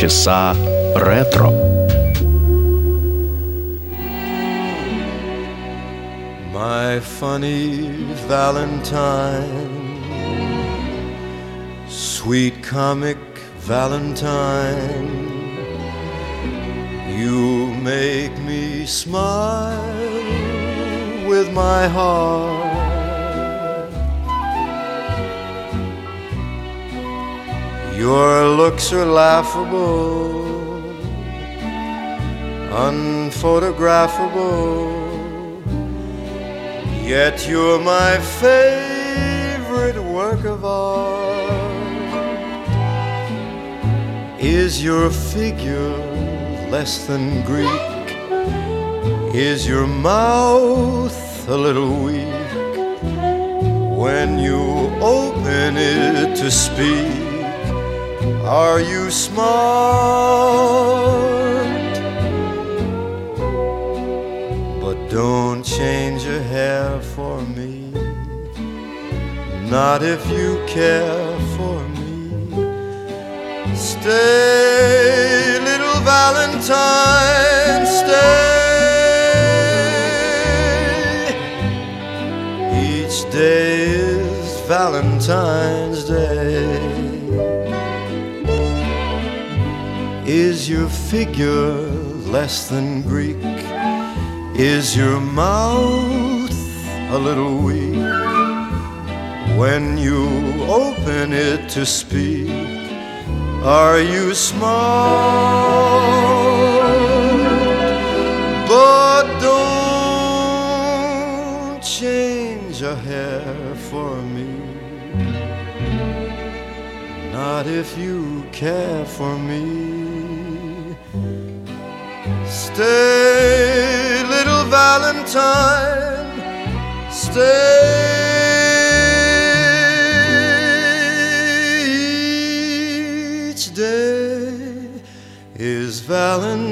полчаса ретро. My funny Valentine, sweet comic Valentine, you make me smile with my heart. Your looks are laughable, unphotographable, yet you're my favorite work of art. Is your figure less than Greek? Is your mouth a little weak when you open it to speak? Are you smart? But don't change your hair for me. Not if you care for me. Stay, little Valentine, stay. Each day is Valentine's Day. Is your figure less than Greek? Is your mouth a little weak when you open it to speak? Are you smart? But don't change a hair for me. Not if you care for me. Stay, little Valentine, stay. Each day is Valentine's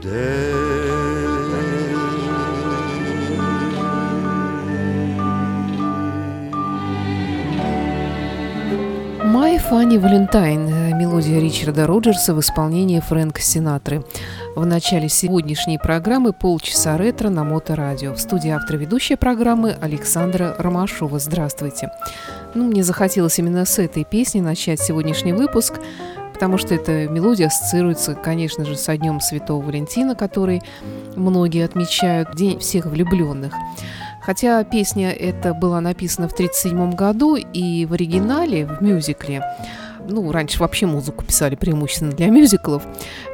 Day. «My Funny Valentine» – мелодия Ричарда Роджерса в исполнении Фрэнка Синатры. В начале сегодняшней программы полчаса ретро на Моторадио. В студии автор ведущей программы Александра Ромашова. Здравствуйте. Ну, мне захотелось именно с этой песни начать сегодняшний выпуск, потому что эта мелодия ассоциируется, конечно же, со Днем Святого Валентина, который многие отмечают, День всех влюбленных. Хотя песня эта была написана в 1937 году и в оригинале, в мюзикле, ну, раньше вообще музыку писали преимущественно для мюзиклов.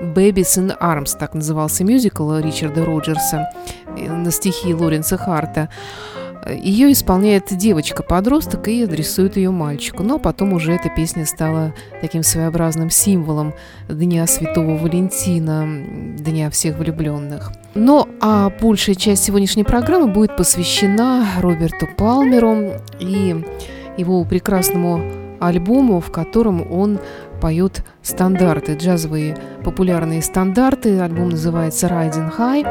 «Babies in Arms» так назывался мюзикл Ричарда Роджерса э, на стихи Лоренса Харта. Ее исполняет девочка-подросток и адресует ее мальчику. Но потом уже эта песня стала таким своеобразным символом Дня Святого Валентина, Дня всех влюбленных. Ну, а большая часть сегодняшней программы будет посвящена Роберту Палмеру и его прекрасному альбому, в котором он поет стандарты, джазовые популярные стандарты. Альбом называется «Riding High».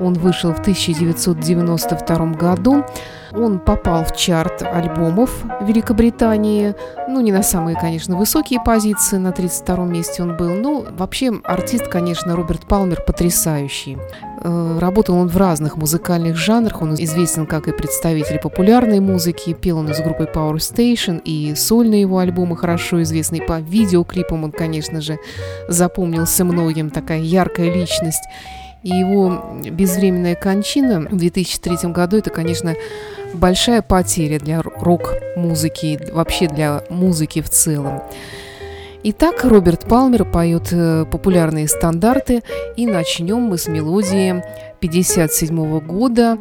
Он вышел в 1992 году. Он попал в чарт альбомов Великобритании. Ну, не на самые, конечно, высокие позиции, на 32 месте он был. Ну, вообще, артист, конечно, Роберт Палмер потрясающий. Э, работал он в разных музыкальных жанрах. Он известен как и представитель популярной музыки. Пел он с группой Power Station, и сольные его альбомы хорошо известны. по видеоклипам он, конечно же, запомнился многим. Такая яркая личность. И его безвременная кончина в 2003 году, это, конечно, большая потеря для рок-музыки, вообще для музыки в целом. Итак, Роберт Палмер поет э, популярные стандарты, и начнем мы с мелодии 57 года,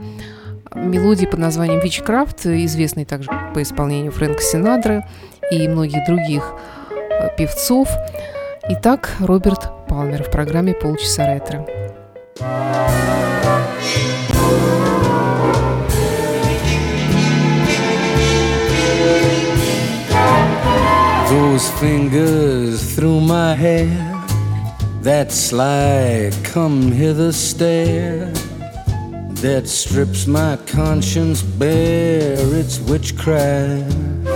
мелодии под названием «Вичкрафт», известной также по исполнению Фрэнка Синадра и многих других певцов. Итак, Роберт Палмер в программе «Полчаса ретро». Those fingers through my hair, that sly come hither stare, that strips my conscience bare, it's witchcraft.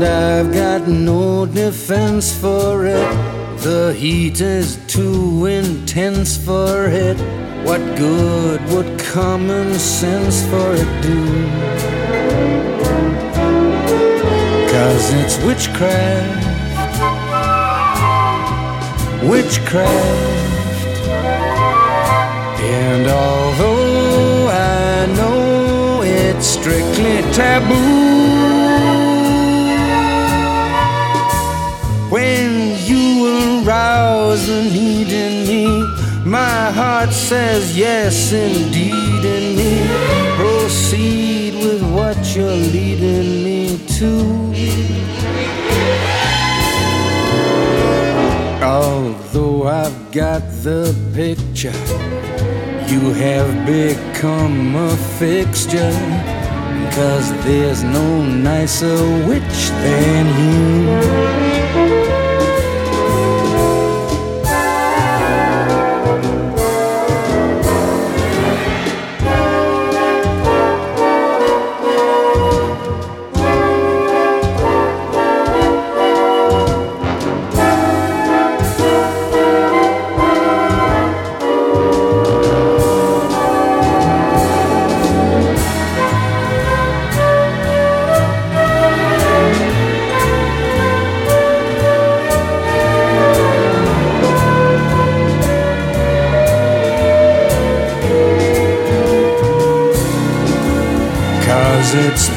And I've got no defense for it. The heat is too intense for it. What good would common sense for it do? Cause it's witchcraft, witchcraft. And although I know it's strictly taboo, the need in me, my heart says yes, indeed, in me. Proceed with what you're leading me to. Although I've got the picture, you have become a fixture. Cause there's no nicer witch than you.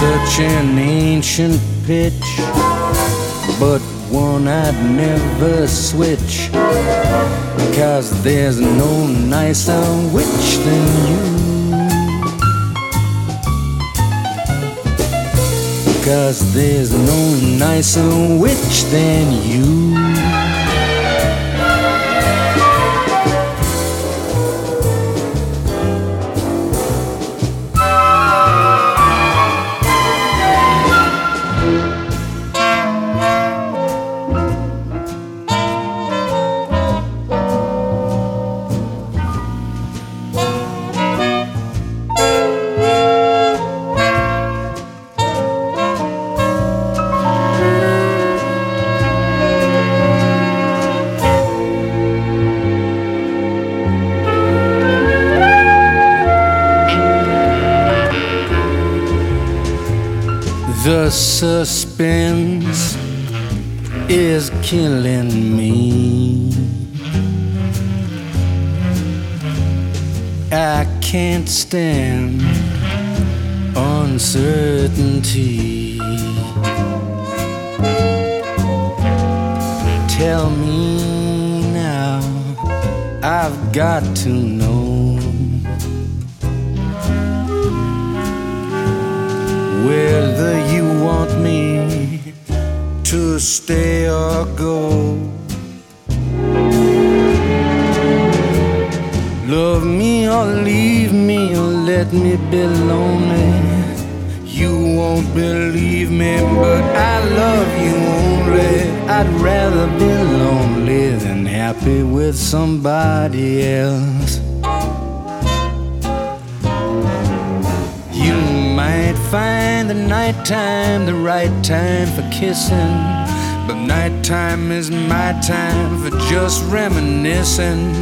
Such an ancient pitch, but one I'd never switch. Cause there's no nicer witch than you. Cause there's no nicer witch than you. Can't stand uncertainty. Tell me now, I've got to know. whether you want me to stay or go. Love me or leave let me be lonely. You won't believe me, but I love you only. I'd rather be lonely than happy with somebody else. You might find the nighttime the right time for kissing. But nighttime is my time for just reminiscing,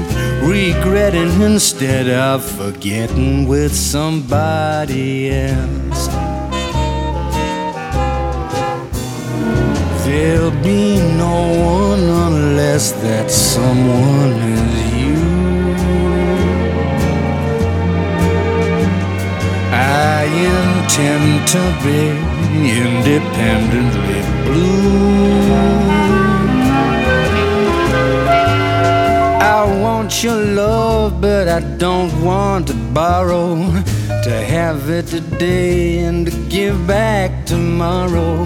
regretting instead of forgetting with somebody else. There'll be no one unless that someone is you. I intend to be independently blue. I want your love, but I don't want to borrow. To have it today and to give back tomorrow.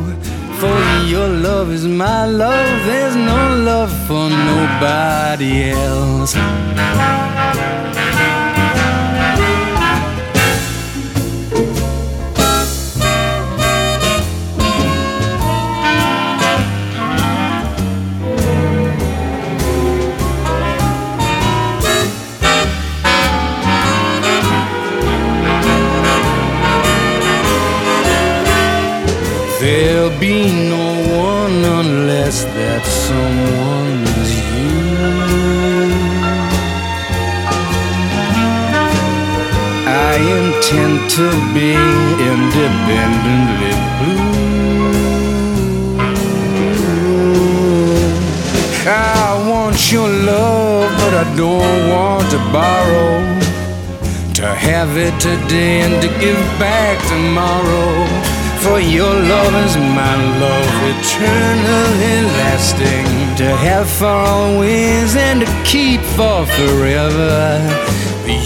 For your love is my love, there's no love for nobody else. To be independently blue. I want your love, but I don't want to borrow. To have it today and to give back tomorrow. For your love is my love, eternally lasting. To have for always and to keep for forever.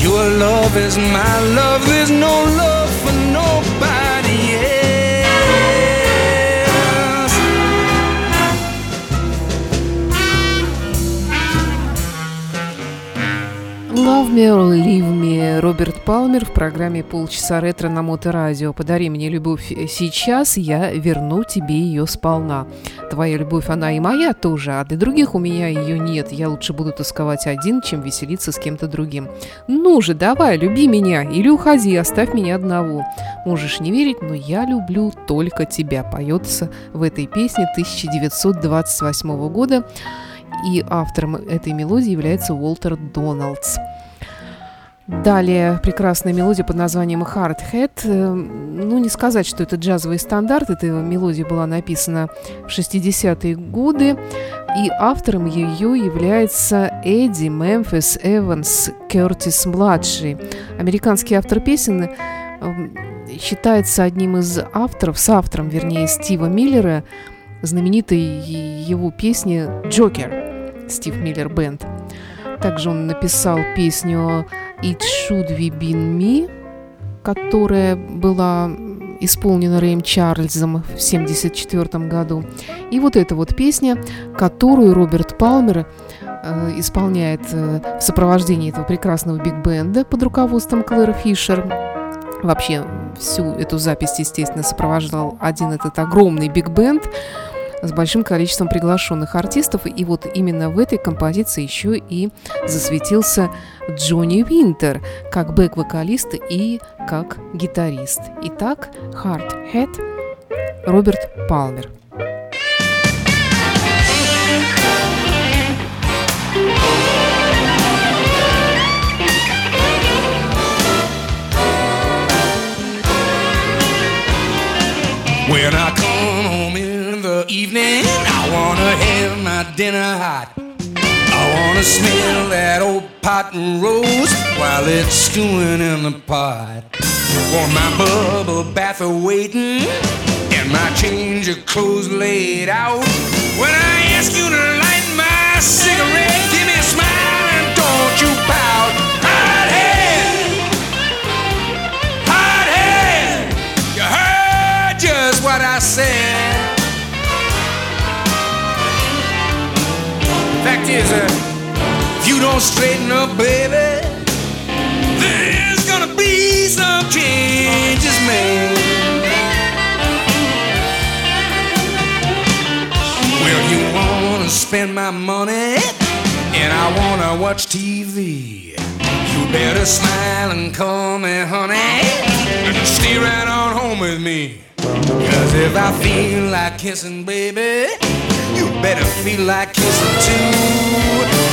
Your love is my love, there's no love Love Me or Leave Me. Роберт Палмер в программе «Полчаса ретро» на Моторадио. Подари мне любовь сейчас, я верну тебе ее сполна. Твоя любовь, она и моя тоже, а для других у меня ее нет. Я лучше буду тосковать один, чем веселиться с кем-то другим. Ну же, давай, люби меня или уходи, оставь меня одного. Можешь не верить, но я люблю только тебя. Поется в этой песне 1928 года и автором этой мелодии является Уолтер Доналдс. Далее прекрасная мелодия под названием Hard Head. Э, ну, не сказать, что это джазовый стандарт. Эта мелодия была написана в 60-е годы. И автором ее является Эдди Мемфис Эванс Кертис-младший. Американский автор песен эм, считается одним из авторов, с автором, вернее, Стива Миллера, знаменитой его песни «Джокер» Стив Миллер Бенд. Также он написал песню «It Should Be Been Me», которая была исполнена Рэем Чарльзом в 1974 году. И вот эта вот песня, которую Роберт Палмер э, исполняет э, в сопровождении этого прекрасного биг-бенда под руководством Клэр Фишер. Вообще всю эту запись, естественно, сопровождал один этот огромный биг-бенд с большим количеством приглашенных артистов. И вот именно в этой композиции еще и засветился Джонни Винтер как бэк-вокалист и как гитарист. Итак, Hard Head Роберт Палмер. When I come home in the evening, I wanna have my dinner hot. I wanna smell that old pot and roast while it's stewing in the pot. Want my bubble bath awaiting and my change of clothes laid out. When I ask you to light my cigarette, give me a smile and don't you pout. Hot head, hot head, you heard just what I said. Fact is, uh, you don't straighten up, baby, there's gonna be some changes made. Well, you wanna spend my money, and I wanna watch TV. You better smile and call me honey, and stay right on home with me. Cause if I feel like kissing, baby, better feel like kissing too.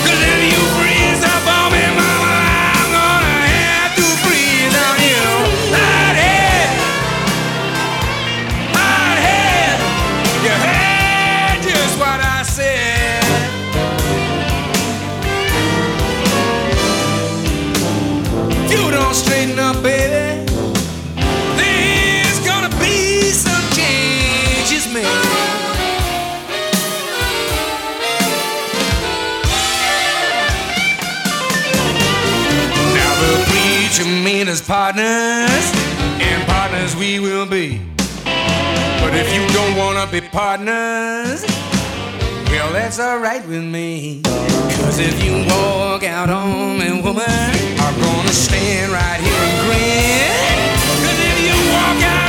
Cause if you freeze up on me, mama, I'm gonna have to freeze on you. Hot head, hot head, you heard just what I said. If you don't straighten up, baby, you mean as partners, and partners we will be. But if you don't wanna be partners, well, that's alright with me. Cause if you walk out on me, woman, I'm gonna stand right here and grin. Cause if you walk out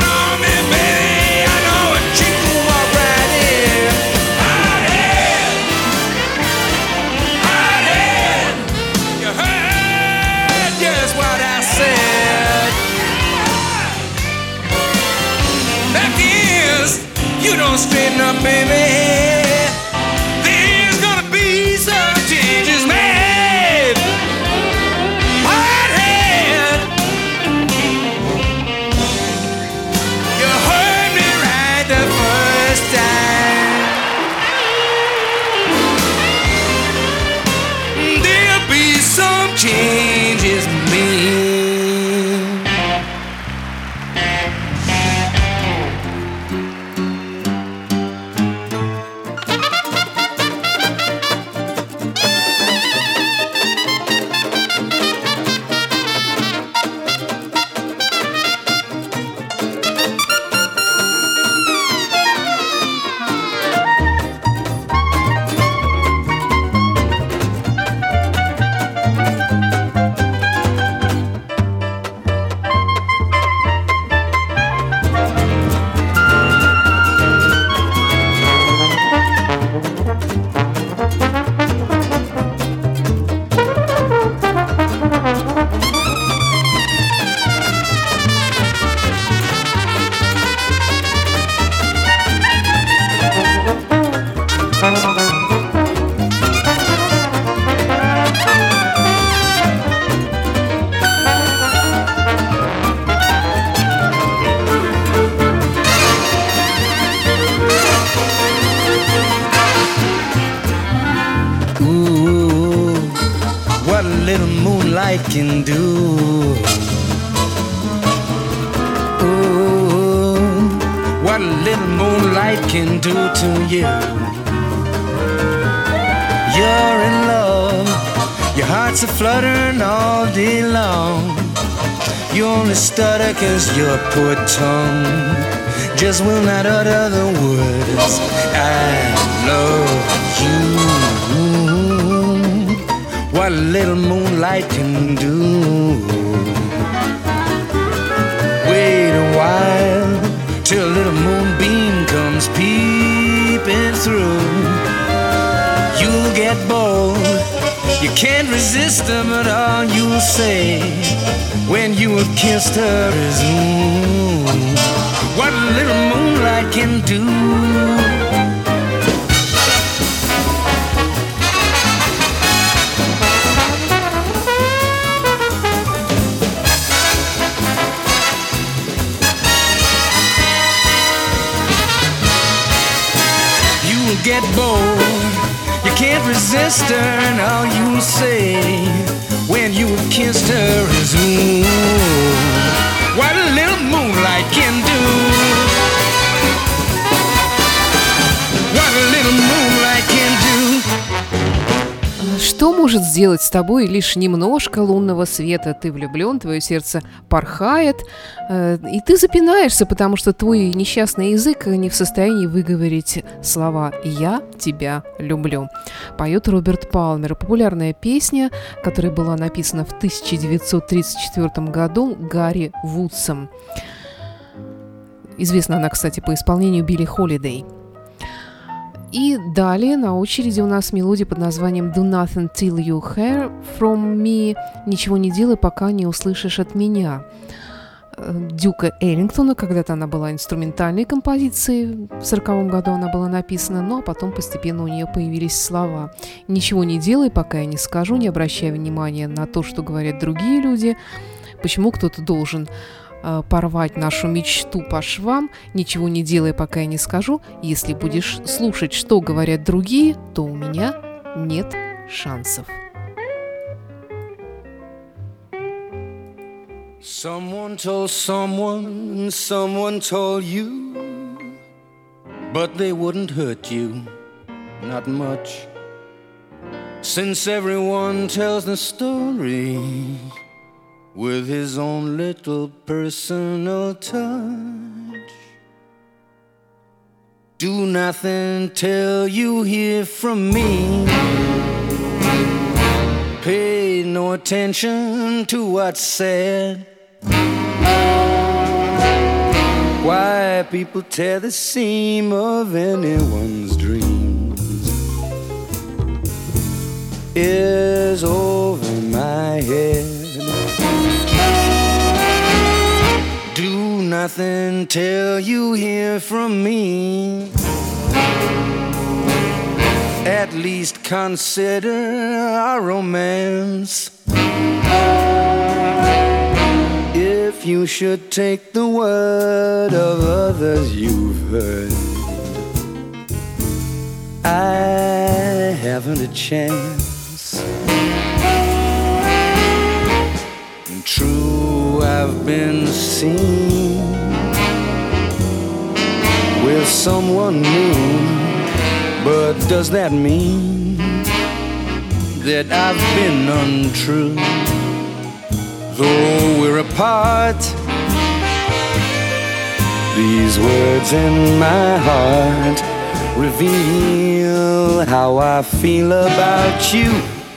You only stutter cause your poor tongue just will not utter the words I love you. What a little moonlight can do. Wait a while till a little moonbeam comes peeping through. You can't resist them at all you'll say when you have kissed her is mm, what little moonlight can do. You can't resist her, and all you'll say when you have kissed her is ooh, what a little moonlight can do. Что может сделать с тобой лишь немножко лунного света? Ты влюблен, твое сердце порхает, э, и ты запинаешься, потому что твой несчастный язык не в состоянии выговорить слова «я тебя люблю». Поет Роберт Палмер. Популярная песня, которая была написана в 1934 году Гарри Вудсом. Известна она, кстати, по исполнению Билли Холидей. И далее на очереди у нас мелодия под названием Do Nothing Till You Hear From Me Ничего не делай, пока не услышишь от меня. Э, Дюка Эллингтона, когда-то она была инструментальной композицией, в сороковом году она была написана, но потом постепенно у нее появились слова. «Ничего не делай, пока я не скажу, не обращай внимания на то, что говорят другие люди, почему кто-то должен порвать нашу мечту по швам, ничего не делай, пока я не скажу. Если будешь слушать, что говорят другие, то у меня нет шансов. Someone told someone, someone told you, but they wouldn't hurt you, not much. Since everyone tells the story with his own little personal touch. Do nothing till you hear from me. Pay no attention to what's said. Why people tear the seam of anyone's dreams is over my head. Nothing till you hear from me. At least consider our romance. If you should take the word of others you've heard, I haven't a chance. True, I've been seen with someone new, but does that mean that I've been untrue? Though we're apart, these words in my heart reveal how I feel about you.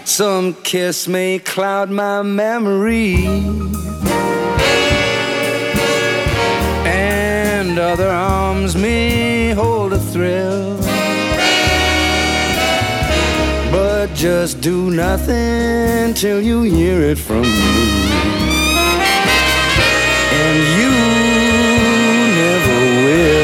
Some kiss may cloud my memory, and other arms may hold a thrill. But just do nothing till you hear it from me. And you never will.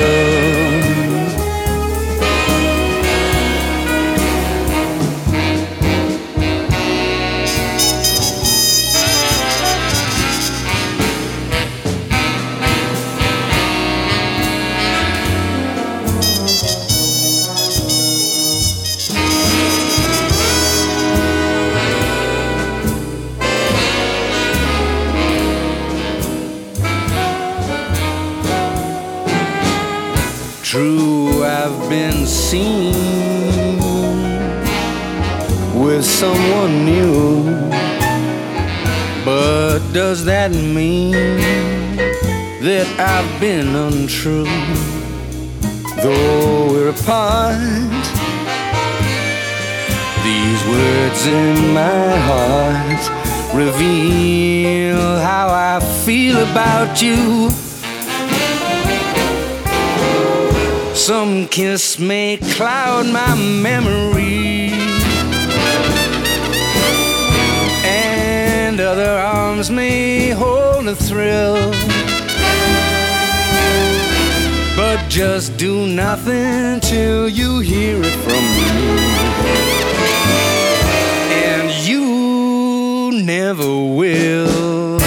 Been untrue? Though we're apart, these words in my heart reveal how I feel about you. Some kiss may cloud my memory, and other arms may hold a thrill. But just do nothing till you hear it from me, and you never will.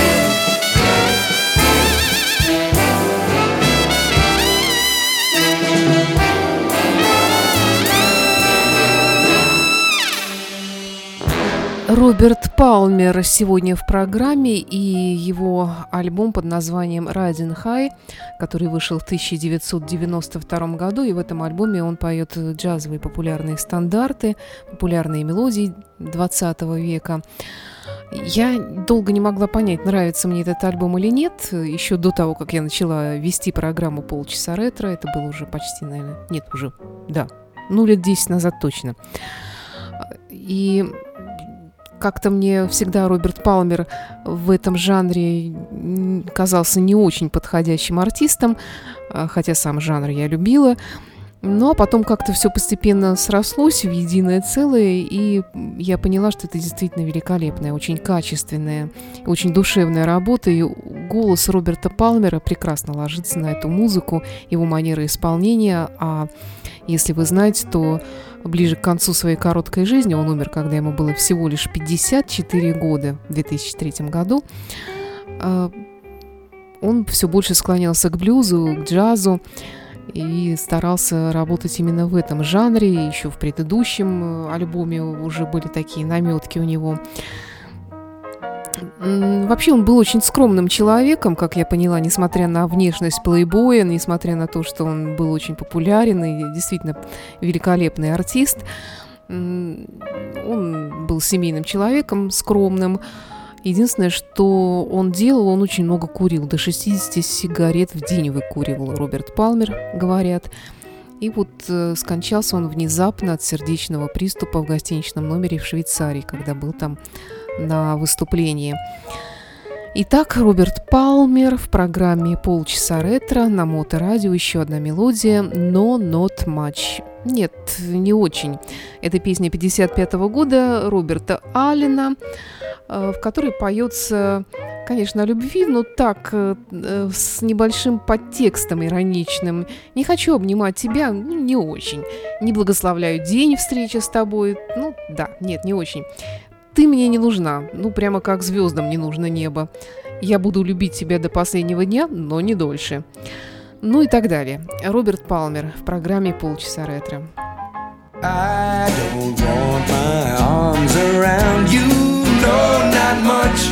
Роберт Палмер сегодня в программе и его альбом под названием Riding High, который вышел в 1992 году, и в этом альбоме он поет джазовые популярные стандарты, популярные мелодии 20 века. Я долго не могла понять, нравится мне этот альбом или нет. Еще до того, как я начала вести программу «Полчаса ретро», это было уже почти, наверное, нет, уже, да, ну, лет 10 назад точно. И как-то мне всегда Роберт Палмер в этом жанре казался не очень подходящим артистом, хотя сам жанр я любила. Но потом как-то все постепенно срослось в единое целое, и я поняла, что это действительно великолепная, очень качественная, очень душевная работа, и голос Роберта Палмера прекрасно ложится на эту музыку, его манера исполнения, а если вы знаете, то ближе к концу своей короткой жизни, он умер, когда ему было всего лишь 54 года в 2003 году, он все больше склонялся к блюзу, к джазу, и старался работать именно в этом жанре. Еще в предыдущем альбоме уже были такие наметки у него. Вообще он был очень скромным человеком, как я поняла, несмотря на внешность плейбоя, несмотря на то, что он был очень популярен и действительно великолепный артист. Он был семейным человеком, скромным, Единственное, что он делал, он очень много курил. До 60 сигарет в день выкуривал Роберт Палмер, говорят. И вот э, скончался он внезапно от сердечного приступа в гостиничном номере в Швейцарии, когда был там на выступлении. Итак, Роберт Палмер в программе «Полчаса ретро» на Моторадио. Еще одна мелодия «No Not Much». Нет, не очень. Это песня 55 -го года Роберта Аллена, э, в которой поется, конечно, о любви, но так, э, э, с небольшим подтекстом ироничным. «Не хочу обнимать тебя», ну, не очень. «Не благословляю день встречи с тобой», ну, да, нет, не очень. «Ты мне не нужна», ну, прямо как звездам не нужно небо. «Я буду любить тебя до последнего дня, но не дольше». Ну и так далее. Роберт Палмер в программе «Полчаса ретро». I don't want my arms around you, no, not much.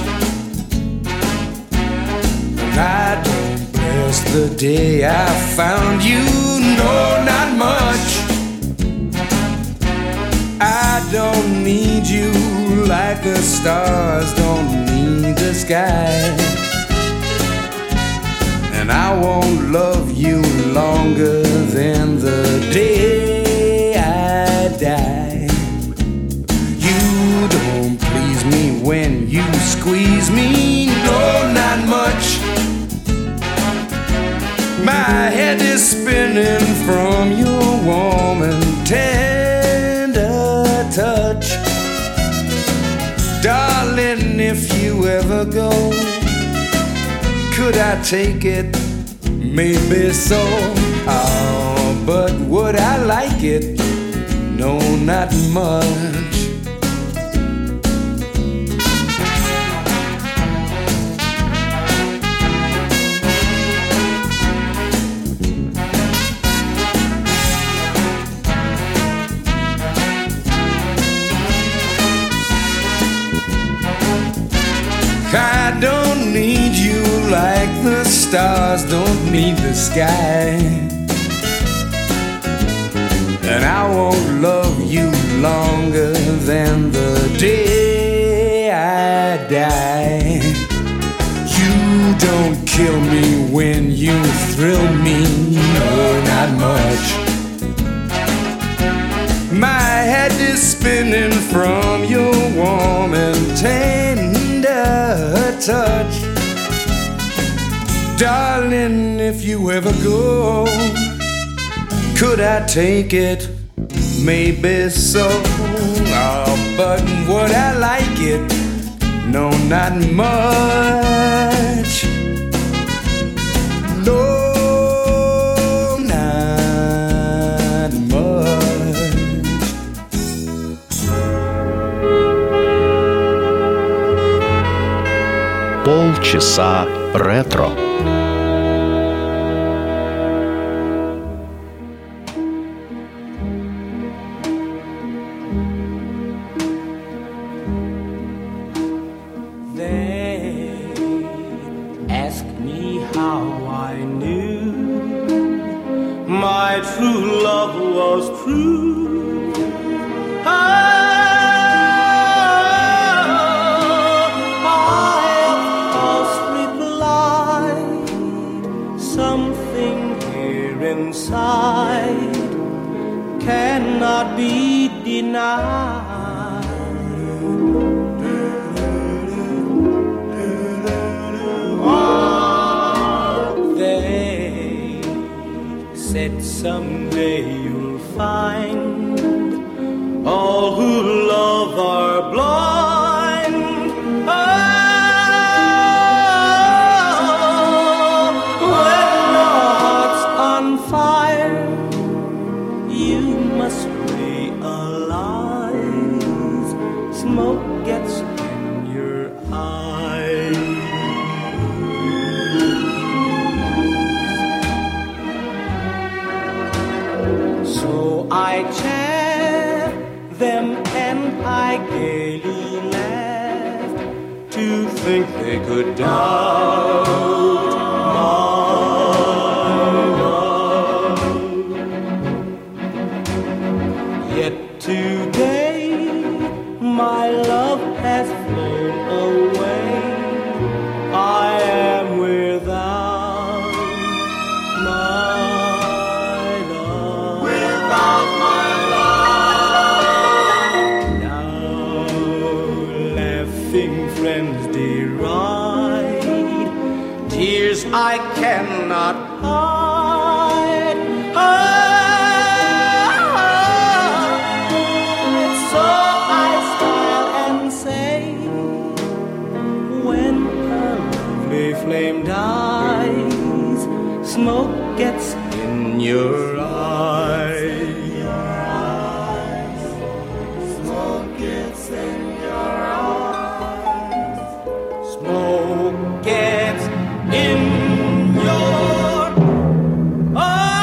I don't bless the day I found you, no, not much. Don't need you like the stars don't need the sky. And I won't love you longer than the day I die. You don't please me when you squeeze me, no, not much. My head is spinning from your warm and tender you ever go could I take it? Maybe so. Oh, but would I like it? No, not much. Need you like the stars don't need the sky. And I won't love you longer than the day I die. You don't kill me when you thrill me, no, not much. My head is spinning from your warm and tender touch. Darling, if you ever go, could I take it? Maybe so. Oh, but would I like it? No, not much. No, not much. Полчаса ретро. Me how I knew my true love was true. Ah, I something here inside cannot be denied. Someday I chaffed them and I gaily laughed to think they could doubt your eyes. Smoke gets in your eyes. Smoke gets in your eyes.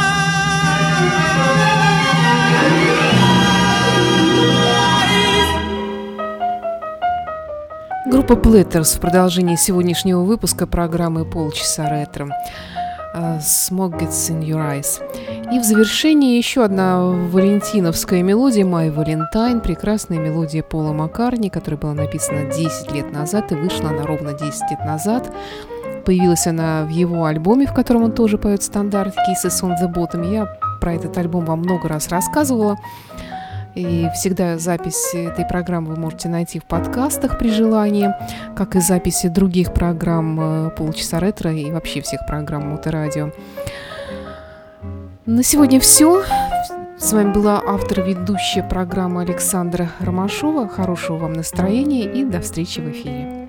Группа Platters в продолжении сегодняшнего выпуска программы «Полчаса ретро». Э, Smoke Gets in Your Eyes. И в завершении еще одна валентиновская мелодия «My Valentine», прекрасная мелодия Пола Маккарни, которая была написана 10 лет назад и вышла она ровно 10 лет назад. Появилась она в его альбоме, в котором он тоже поет стандарт «Kisses on the Bottom». Я про этот альбом вам много раз рассказывала. И всегда запись этой программы вы можете найти в подкастах при желании, как и записи других программ э, «Полчаса ретро» и вообще всех программ Моторадио. На сегодня все. С вами была автор-ведущая программы Александра Ромашова. Хорошего вам настроения и до встречи в эфире.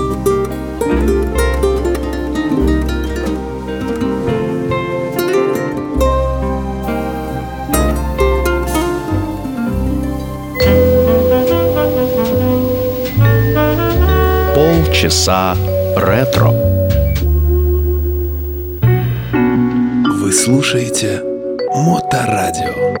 Полчаса ретро. Вы слушаете Моторадио.